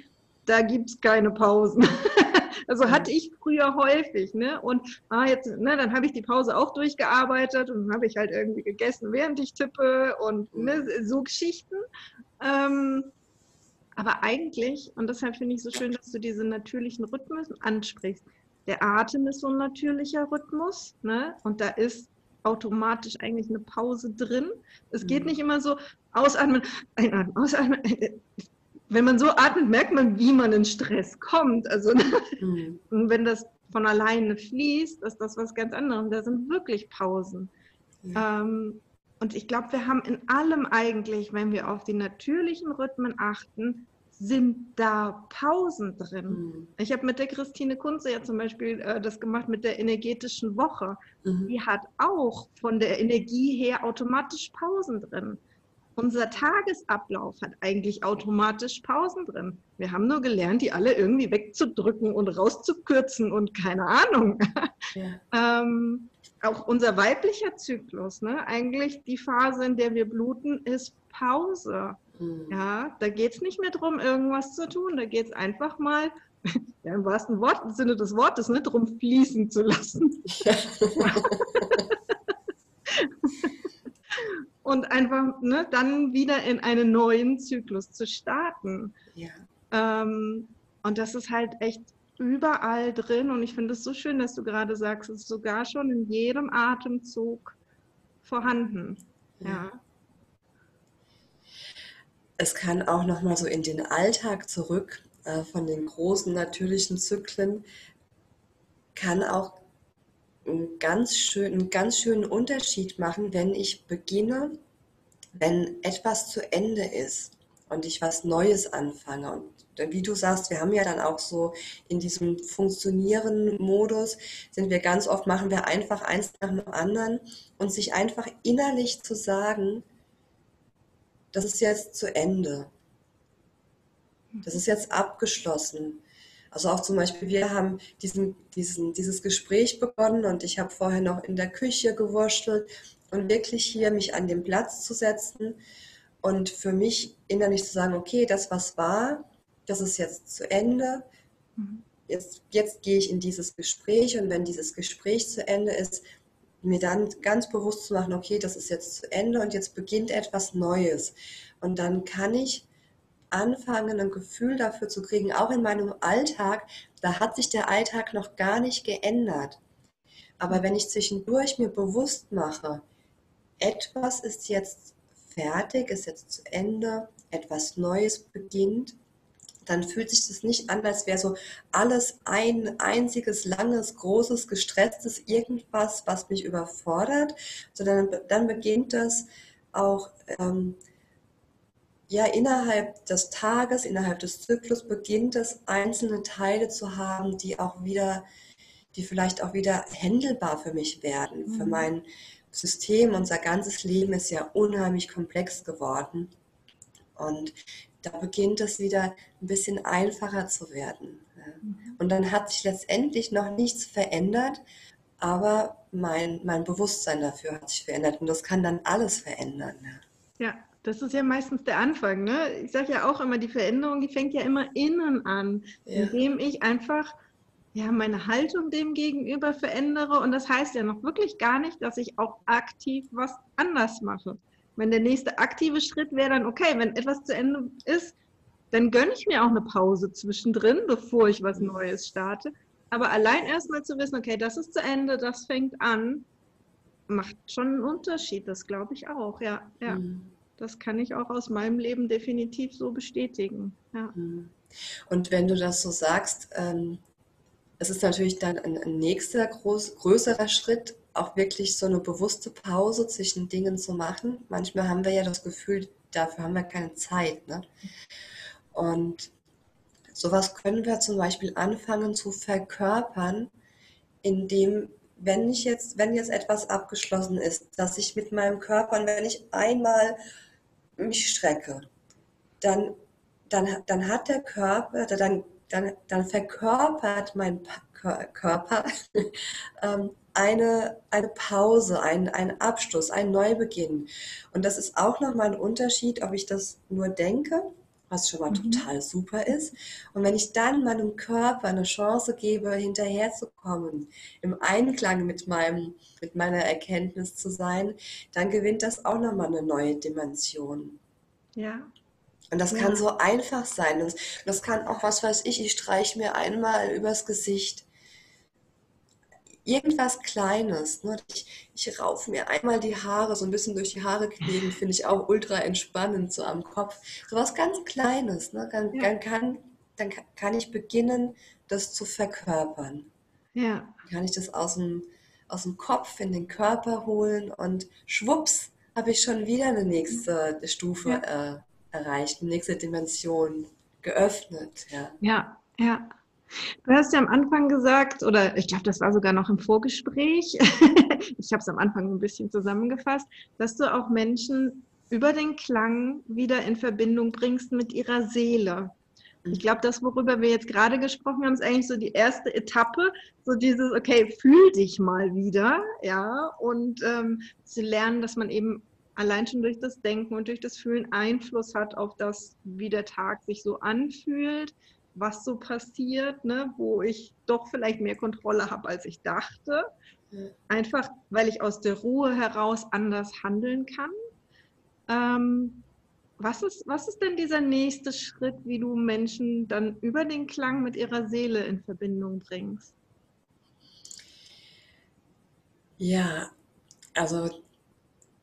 da gibt es keine Pausen. also hatte ich früher häufig. Ne? Und ah, jetzt, ne, dann habe ich die Pause auch durchgearbeitet und habe ich halt irgendwie gegessen, während ich tippe und ne, so Geschichten. Ähm, aber eigentlich, und deshalb finde ich so schön, dass du diese natürlichen Rhythmen ansprichst. Der Atem ist so ein natürlicher Rhythmus, ne? Und da ist automatisch eigentlich eine Pause drin. Es geht mhm. nicht immer so ausatmen, einatmen, ausatmen. Wenn man so atmet, merkt man, wie man in Stress kommt. Also mhm. wenn das von alleine fließt, ist das was ganz anderes. Da sind wirklich Pausen. Ja. Ähm, und ich glaube, wir haben in allem eigentlich, wenn wir auf die natürlichen Rhythmen achten, sind da Pausen drin. Mhm. Ich habe mit der Christine Kunze ja zum Beispiel äh, das gemacht mit der energetischen Woche. Mhm. Die hat auch von der Energie her automatisch Pausen drin. Unser Tagesablauf hat eigentlich automatisch Pausen drin. Wir haben nur gelernt, die alle irgendwie wegzudrücken und rauszukürzen und keine Ahnung. Ja. ähm, auch unser weiblicher Zyklus, ne? eigentlich die Phase, in der wir bluten, ist Pause. Mhm. Ja, da geht es nicht mehr darum, irgendwas zu tun. Da geht es einfach mal, ja, im wahrsten Wort, Sinne des Wortes, ne, darum fließen zu lassen. Ja. Und einfach ne, dann wieder in einen neuen Zyklus zu starten. Ja. Ähm, und das ist halt echt überall drin. Und ich finde es so schön, dass du gerade sagst, es ist sogar schon in jedem Atemzug vorhanden. ja. ja es kann auch noch mal so in den Alltag zurück äh, von den großen natürlichen Zyklen kann auch einen ganz, schön, einen ganz schönen Unterschied machen, wenn ich beginne, wenn etwas zu Ende ist und ich was Neues anfange. Und wie du sagst, wir haben ja dann auch so in diesem funktionieren Modus, sind wir ganz oft, machen wir einfach eins nach dem anderen und sich einfach innerlich zu sagen, das ist jetzt zu Ende. Das ist jetzt abgeschlossen. Also auch zum Beispiel, wir haben diesen, diesen, dieses Gespräch begonnen und ich habe vorher noch in der Küche gewurschtelt und wirklich hier mich an den Platz zu setzen und für mich innerlich zu sagen, okay, das was war, das ist jetzt zu Ende. Mhm. Jetzt, jetzt gehe ich in dieses Gespräch und wenn dieses Gespräch zu Ende ist, mir dann ganz bewusst zu machen, okay, das ist jetzt zu Ende und jetzt beginnt etwas Neues. Und dann kann ich anfangen, ein Gefühl dafür zu kriegen, auch in meinem Alltag, da hat sich der Alltag noch gar nicht geändert. Aber wenn ich zwischendurch mir bewusst mache, etwas ist jetzt fertig, ist jetzt zu Ende, etwas Neues beginnt, dann fühlt sich das nicht an, als wäre so alles ein einziges, langes, großes, gestresstes irgendwas, was mich überfordert, sondern dann beginnt das auch ähm, ja innerhalb des Tages, innerhalb des Zyklus beginnt es einzelne Teile zu haben, die auch wieder, die vielleicht auch wieder händelbar für mich werden, mhm. für mein System. Unser ganzes Leben ist ja unheimlich komplex geworden. Und da beginnt es wieder ein bisschen einfacher zu werden. Mhm. Und dann hat sich letztendlich noch nichts verändert, aber mein, mein Bewusstsein dafür hat sich verändert und das kann dann alles verändern. Ja, das ist ja meistens der Anfang. Ne? Ich sage ja auch immer, die Veränderung, die fängt ja immer innen an, ja. indem ich einfach ja, meine Haltung dem gegenüber verändere. Und das heißt ja noch wirklich gar nicht, dass ich auch aktiv was anders mache. Wenn der nächste aktive Schritt wäre dann, okay, wenn etwas zu Ende ist, dann gönne ich mir auch eine Pause zwischendrin, bevor ich was Neues starte. Aber allein erstmal zu wissen, okay, das ist zu Ende, das fängt an, macht schon einen Unterschied. Das glaube ich auch, ja. ja. Mhm. Das kann ich auch aus meinem Leben definitiv so bestätigen. Ja. Mhm. Und wenn du das so sagst, ähm, es ist natürlich dann ein, ein nächster groß, größerer Schritt, auch wirklich so eine bewusste Pause zwischen Dingen zu machen. Manchmal haben wir ja das Gefühl, dafür haben wir keine Zeit. Ne? Und sowas können wir zum Beispiel anfangen zu verkörpern, indem, wenn ich jetzt, wenn jetzt etwas abgeschlossen ist, dass ich mit meinem Körper, wenn ich einmal mich strecke, dann, dann, dann hat der Körper, dann, dann, dann verkörpert mein Körper ähm, eine, eine Pause, ein, ein Abschluss, ein Neubeginn. Und das ist auch nochmal ein Unterschied, ob ich das nur denke was schon mal mhm. total super ist. Und wenn ich dann meinem Körper eine Chance gebe, hinterherzukommen, im Einklang mit, meinem, mit meiner Erkenntnis zu sein, dann gewinnt das auch nochmal eine neue Dimension. Ja. Und das ja. kann so einfach sein. Das, das kann auch, was weiß ich, ich streiche mir einmal übers Gesicht irgendwas Kleines. Ne? Ich, ich rauf mir einmal die Haare, so ein bisschen durch die Haare kneten, finde ich auch ultra entspannend, so am Kopf. So was ganz Kleines. Ne? Dann, ja. dann, kann, dann kann ich beginnen, das zu verkörpern. Ja. Kann ich das aus dem, aus dem Kopf in den Körper holen und schwupps habe ich schon wieder eine nächste Stufe ja. äh, erreicht, eine nächste Dimension geöffnet. Ja, ja. ja. Du hast ja am Anfang gesagt, oder ich glaube, das war sogar noch im Vorgespräch, ich habe es am Anfang ein bisschen zusammengefasst, dass du auch Menschen über den Klang wieder in Verbindung bringst mit ihrer Seele. Ich glaube, das, worüber wir jetzt gerade gesprochen haben, ist eigentlich so die erste Etappe, so dieses, okay, fühl dich mal wieder, ja, und ähm, zu lernen, dass man eben allein schon durch das Denken und durch das Fühlen Einfluss hat auf das, wie der Tag sich so anfühlt, was so passiert, ne, wo ich doch vielleicht mehr Kontrolle habe, als ich dachte. Einfach, weil ich aus der Ruhe heraus anders handeln kann. Ähm, was, ist, was ist denn dieser nächste Schritt, wie du Menschen dann über den Klang mit ihrer Seele in Verbindung bringst? Ja, also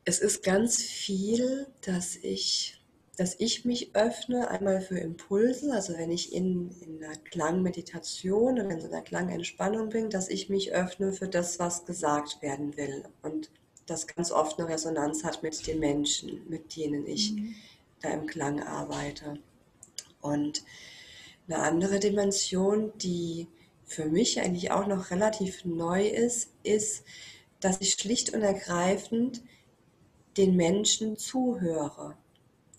es ist ganz viel, dass ich dass ich mich öffne, einmal für Impulse, also wenn ich in, in einer Klangmeditation oder in so einer Klangentspannung bin, dass ich mich öffne für das, was gesagt werden will und das ganz oft eine Resonanz hat mit den Menschen, mit denen ich mhm. da im Klang arbeite. Und eine andere Dimension, die für mich eigentlich auch noch relativ neu ist, ist, dass ich schlicht und ergreifend den Menschen zuhöre.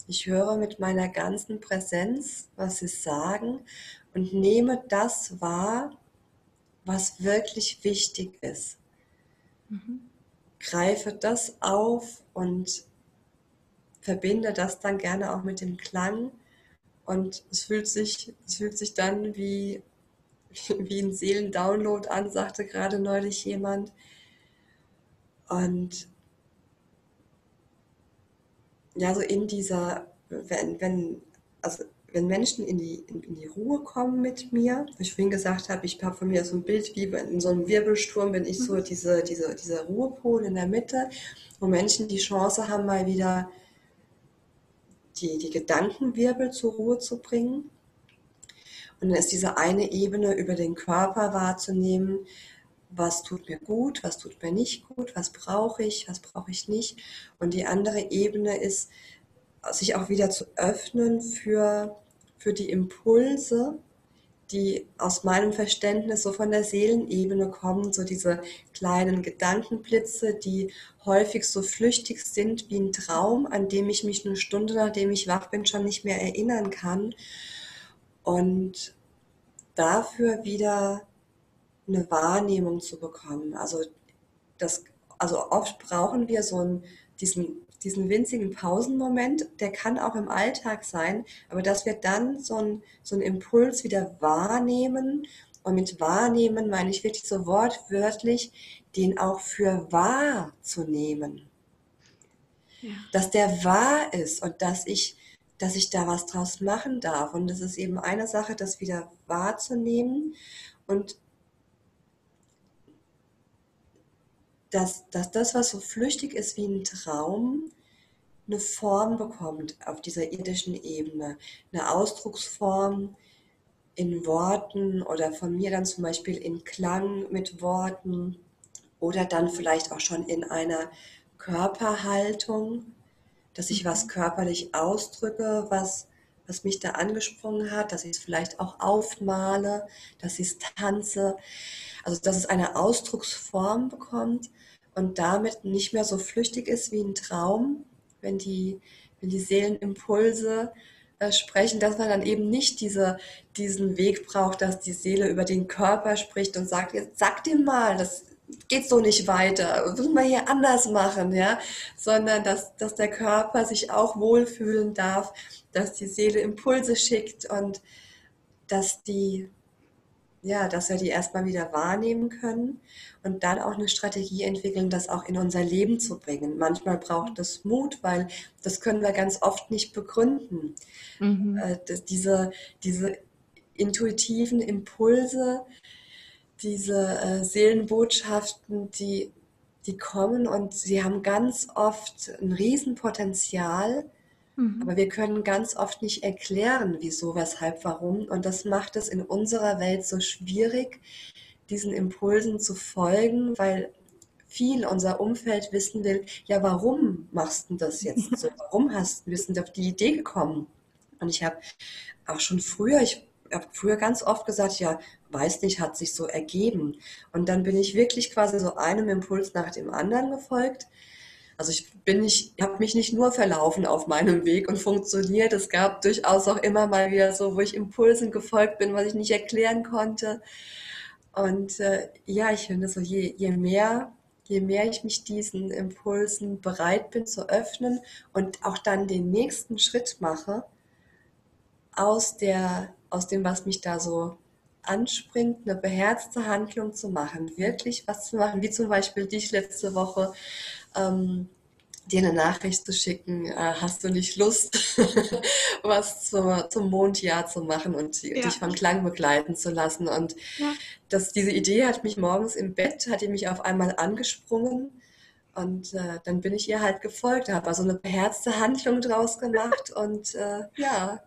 Ich höre mit meiner ganzen Präsenz, was sie sagen und nehme das wahr, was wirklich wichtig ist. Mhm. Greife das auf und verbinde das dann gerne auch mit dem Klang. Und es fühlt sich, es fühlt sich dann wie, wie ein Seelendownload an, sagte gerade neulich jemand. Und ja, so in dieser, wenn, wenn, also wenn Menschen in die, in, in, die Ruhe kommen mit mir, wie ich vorhin gesagt habe, ich habe von mir so ein Bild wie in so einem Wirbelsturm bin ich so mhm. diese, diese, dieser Ruhepol in der Mitte, wo Menschen die Chance haben, mal wieder die, die Gedankenwirbel zur Ruhe zu bringen. Und dann ist diese eine Ebene über den Körper wahrzunehmen, was tut mir gut, was tut mir nicht gut, was brauche ich, was brauche ich nicht. Und die andere Ebene ist, sich auch wieder zu öffnen für, für die Impulse, die aus meinem Verständnis so von der Seelenebene kommen, so diese kleinen Gedankenblitze, die häufig so flüchtig sind wie ein Traum, an dem ich mich eine Stunde, nachdem ich wach bin, schon nicht mehr erinnern kann. Und dafür wieder eine Wahrnehmung zu bekommen. Also, das, also oft brauchen wir so einen, diesen, diesen winzigen Pausenmoment, der kann auch im Alltag sein, aber dass wir dann so einen, so einen Impuls wieder wahrnehmen und mit wahrnehmen meine ich wirklich so wortwörtlich, den auch für wahr zu nehmen. Ja. Dass der wahr ist und dass ich, dass ich da was draus machen darf. Und das ist eben eine Sache, das wieder wahrzunehmen und dass, dass das, was so flüchtig ist wie ein Traum, eine Form bekommt auf dieser irdischen Ebene, eine Ausdrucksform in Worten oder von mir dann zum Beispiel in Klang mit Worten oder dann vielleicht auch schon in einer Körperhaltung, dass ich was mhm. körperlich ausdrücke, was, was mich da angesprungen hat, dass ich es vielleicht auch aufmale, dass ich es tanze, also dass es eine Ausdrucksform bekommt und damit nicht mehr so flüchtig ist wie ein Traum, wenn die, wenn die Seelenimpulse äh, sprechen, dass man dann eben nicht diese, diesen Weg braucht, dass die Seele über den Körper spricht und sagt, jetzt sag dir mal, das geht so nicht weiter, müssen wir hier anders machen, ja, sondern dass, dass der Körper sich auch wohlfühlen darf, dass die Seele Impulse schickt und dass die, ja, dass wir die erstmal wieder wahrnehmen können und dann auch eine Strategie entwickeln, das auch in unser Leben zu bringen. Manchmal braucht es Mut, weil das können wir ganz oft nicht begründen. Mhm. Äh, diese, diese intuitiven Impulse, diese äh, Seelenbotschaften, die, die kommen und sie haben ganz oft ein Riesenpotenzial, mhm. aber wir können ganz oft nicht erklären, wieso, weshalb, warum. Und das macht es in unserer Welt so schwierig, diesen Impulsen zu folgen, weil viel unser Umfeld wissen will, ja, warum machst du das jetzt so? Warum hast du bist du auf die Idee gekommen? Und ich habe auch schon früher, ich habe früher ganz oft gesagt, ja, weiß nicht, hat sich so ergeben. Und dann bin ich wirklich quasi so einem Impuls nach dem anderen gefolgt. Also ich bin nicht, habe mich nicht nur verlaufen auf meinem Weg und funktioniert. Es gab durchaus auch immer mal wieder so, wo ich Impulsen gefolgt bin, was ich nicht erklären konnte. Und äh, ja, ich finde so, je, je mehr, je mehr ich mich diesen Impulsen bereit bin zu öffnen und auch dann den nächsten Schritt mache aus der, aus dem, was mich da so anspringt, eine beherzte Handlung zu machen, wirklich was zu machen, wie zum Beispiel dich letzte Woche, ähm, dir eine Nachricht zu schicken, äh, hast du nicht Lust, was zur, zum Mondjahr zu machen und ja. dich vom Klang begleiten zu lassen. Und ja. das, diese Idee hat mich morgens im Bett, hat die mich auf einmal angesprungen. Und äh, dann bin ich ihr halt gefolgt, habe also eine beherzte Handlung draus gemacht und äh, ja,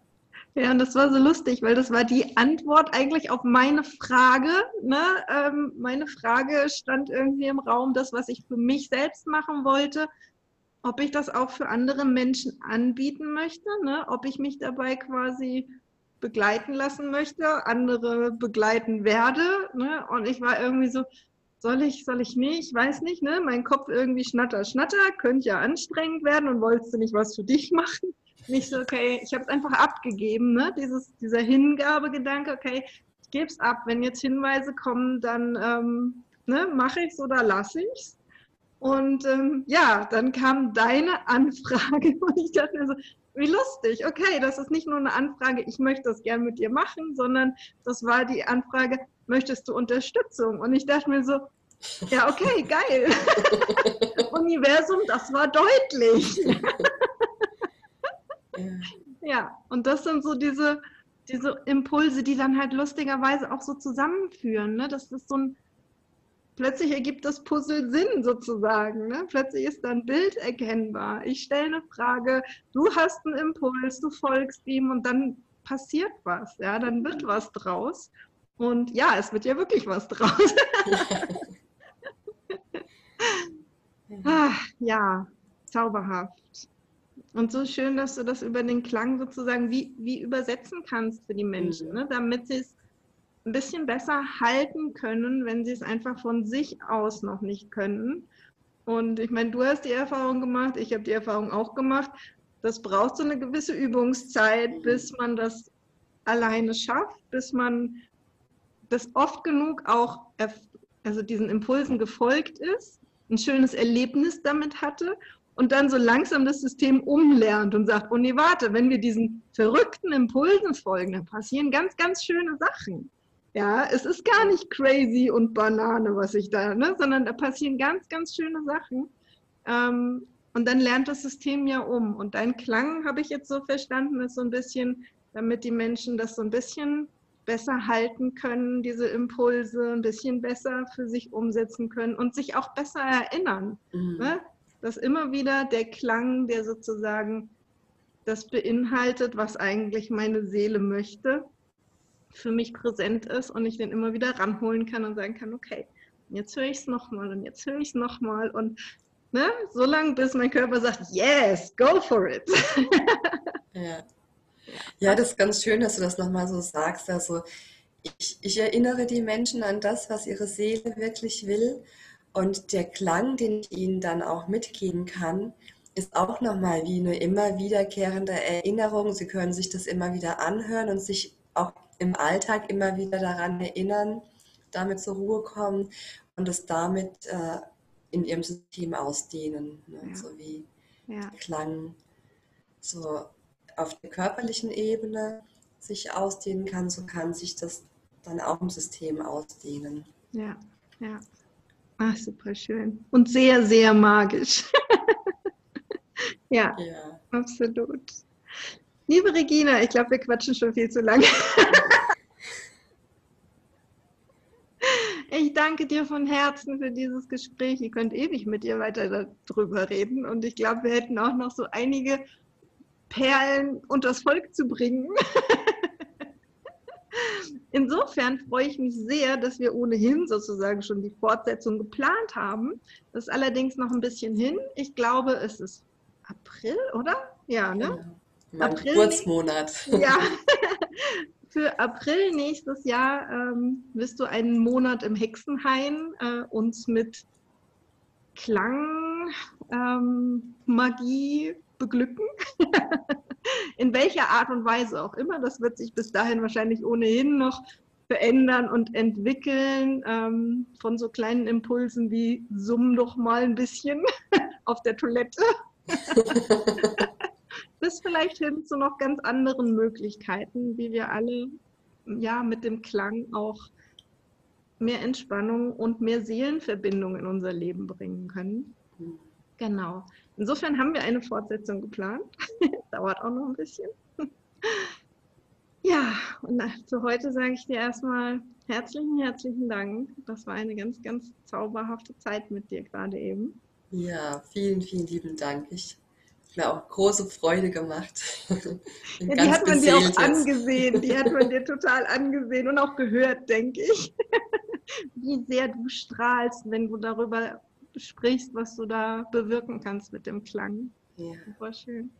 ja, und das war so lustig, weil das war die Antwort eigentlich auf meine Frage. Ne? Ähm, meine Frage stand irgendwie im Raum, das, was ich für mich selbst machen wollte, ob ich das auch für andere Menschen anbieten möchte, ne? ob ich mich dabei quasi begleiten lassen möchte, andere begleiten werde. Ne? Und ich war irgendwie so, soll ich, soll ich nicht, weiß nicht, ne? Mein Kopf irgendwie schnatter, schnatter, könnte ja anstrengend werden und wolltest du nicht was für dich machen? Nicht so, okay, ich habe es einfach abgegeben, ne? Dieses, dieser Hingabegedanke, okay, ich gebe es ab. Wenn jetzt Hinweise kommen, dann ähm, ne, mache ich es oder lasse ich es. Und ähm, ja, dann kam deine Anfrage und ich dachte mir so, wie lustig, okay, das ist nicht nur eine Anfrage, ich möchte das gern mit dir machen, sondern das war die Anfrage, möchtest du Unterstützung? Und ich dachte mir so, ja, okay, geil. Universum, das war deutlich. Ja, und das sind so diese, diese Impulse, die dann halt lustigerweise auch so zusammenführen. Ne? Das ist so ein, plötzlich ergibt das Puzzle Sinn sozusagen. Ne? Plötzlich ist da ein Bild erkennbar. Ich stelle eine Frage, du hast einen Impuls, du folgst ihm und dann passiert was. Ja, dann wird was draus. Und ja, es wird ja wirklich was draus. ah, ja, zauberhaft. Und so schön, dass du das über den Klang sozusagen wie, wie übersetzen kannst für die Menschen, mhm. ne? damit sie es ein bisschen besser halten können, wenn sie es einfach von sich aus noch nicht können. Und ich meine, du hast die Erfahrung gemacht, ich habe die Erfahrung auch gemacht. Das braucht so eine gewisse Übungszeit, mhm. bis man das alleine schafft, bis man das oft genug auch, also diesen Impulsen gefolgt ist, ein schönes Erlebnis damit hatte und dann so langsam das System umlernt und sagt, oh nee, warte, wenn wir diesen verrückten Impulsen folgen, dann passieren ganz, ganz schöne Sachen. Ja, es ist gar nicht crazy und Banane, was ich da, ne, sondern da passieren ganz, ganz schöne Sachen. Ähm, und dann lernt das System ja um. Und dein Klang, habe ich jetzt so verstanden, ist so ein bisschen, damit die Menschen das so ein bisschen besser halten können, diese Impulse ein bisschen besser für sich umsetzen können und sich auch besser erinnern. Mhm. Ne? Dass immer wieder der Klang, der sozusagen das beinhaltet, was eigentlich meine Seele möchte, für mich präsent ist und ich den immer wieder ranholen kann und sagen kann, okay, jetzt höre ich es nochmal und jetzt höre ich es nochmal und ne, so lange, bis mein Körper sagt, yes, go for it. ja. Ja, das ist ganz schön, dass du das nochmal so sagst. Also ich, ich erinnere die Menschen an das, was ihre Seele wirklich will. Und der Klang, den ich ihnen dann auch mitgeben kann, ist auch nochmal wie eine immer wiederkehrende Erinnerung. Sie können sich das immer wieder anhören und sich auch im Alltag immer wieder daran erinnern, damit zur Ruhe kommen und es damit äh, in ihrem System ausdehnen. Ne? Ja. So wie ja. Klang so auf der körperlichen Ebene sich ausdehnen kann, so kann sich das dann auch im System ausdehnen. Ja, ja. Ach, super schön. Und sehr, sehr magisch. ja, ja, absolut. Liebe Regina, ich glaube, wir quatschen schon viel zu lange. Ich danke dir von Herzen für dieses Gespräch. Ihr könnt ewig mit dir weiter darüber reden. Und ich glaube, wir hätten auch noch so einige Perlen unters Volk zu bringen. Insofern freue ich mich sehr, dass wir ohnehin sozusagen schon die Fortsetzung geplant haben. Das ist allerdings noch ein bisschen hin. Ich glaube, es ist April, oder? Ja, ne? Ja, April. Geburtsmonat. Ja. Für April nächstes Jahr ähm, wirst du einen Monat im Hexenhain äh, uns mit Klang, ähm, Magie beglücken. In welcher Art und Weise auch immer. Das wird sich bis dahin wahrscheinlich ohnehin noch verändern und entwickeln. Ähm, von so kleinen Impulsen wie summ doch mal ein bisschen auf der Toilette. bis vielleicht hin zu noch ganz anderen Möglichkeiten, wie wir alle ja mit dem Klang auch mehr Entspannung und mehr Seelenverbindung in unser Leben bringen können. Mhm. Genau. Insofern haben wir eine Fortsetzung geplant. Dauert auch noch ein bisschen. ja, und für heute sage ich dir erstmal herzlichen, herzlichen Dank. Das war eine ganz, ganz zauberhafte Zeit mit dir gerade eben. Ja, vielen, vielen lieben Dank. Ich mir auch große Freude gemacht. Ja, die hat man dir auch jetzt. angesehen, die hat man dir total angesehen und auch gehört, denke ich. Wie sehr du strahlst, wenn du darüber sprichst, was du da bewirken kannst mit dem Klang. Ja. Super schön.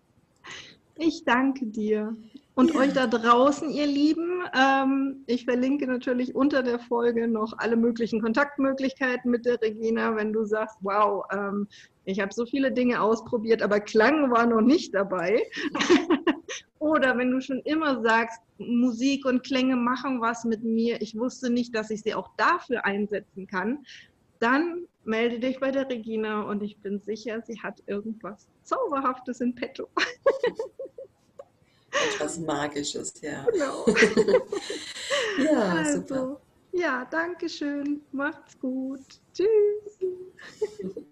Ich danke dir. Und ja. euch da draußen, ihr Lieben, ähm, ich verlinke natürlich unter der Folge noch alle möglichen Kontaktmöglichkeiten mit der Regina, wenn du sagst, wow, ähm, ich habe so viele Dinge ausprobiert, aber Klang war noch nicht dabei. Oder wenn du schon immer sagst, Musik und Klänge machen was mit mir, ich wusste nicht, dass ich sie auch dafür einsetzen kann, dann melde dich bei der Regina und ich bin sicher, sie hat irgendwas Zauberhaftes in petto. Etwas Magisches, ja. Genau. ja, also, super. Ja, danke schön. Macht's gut. Tschüss.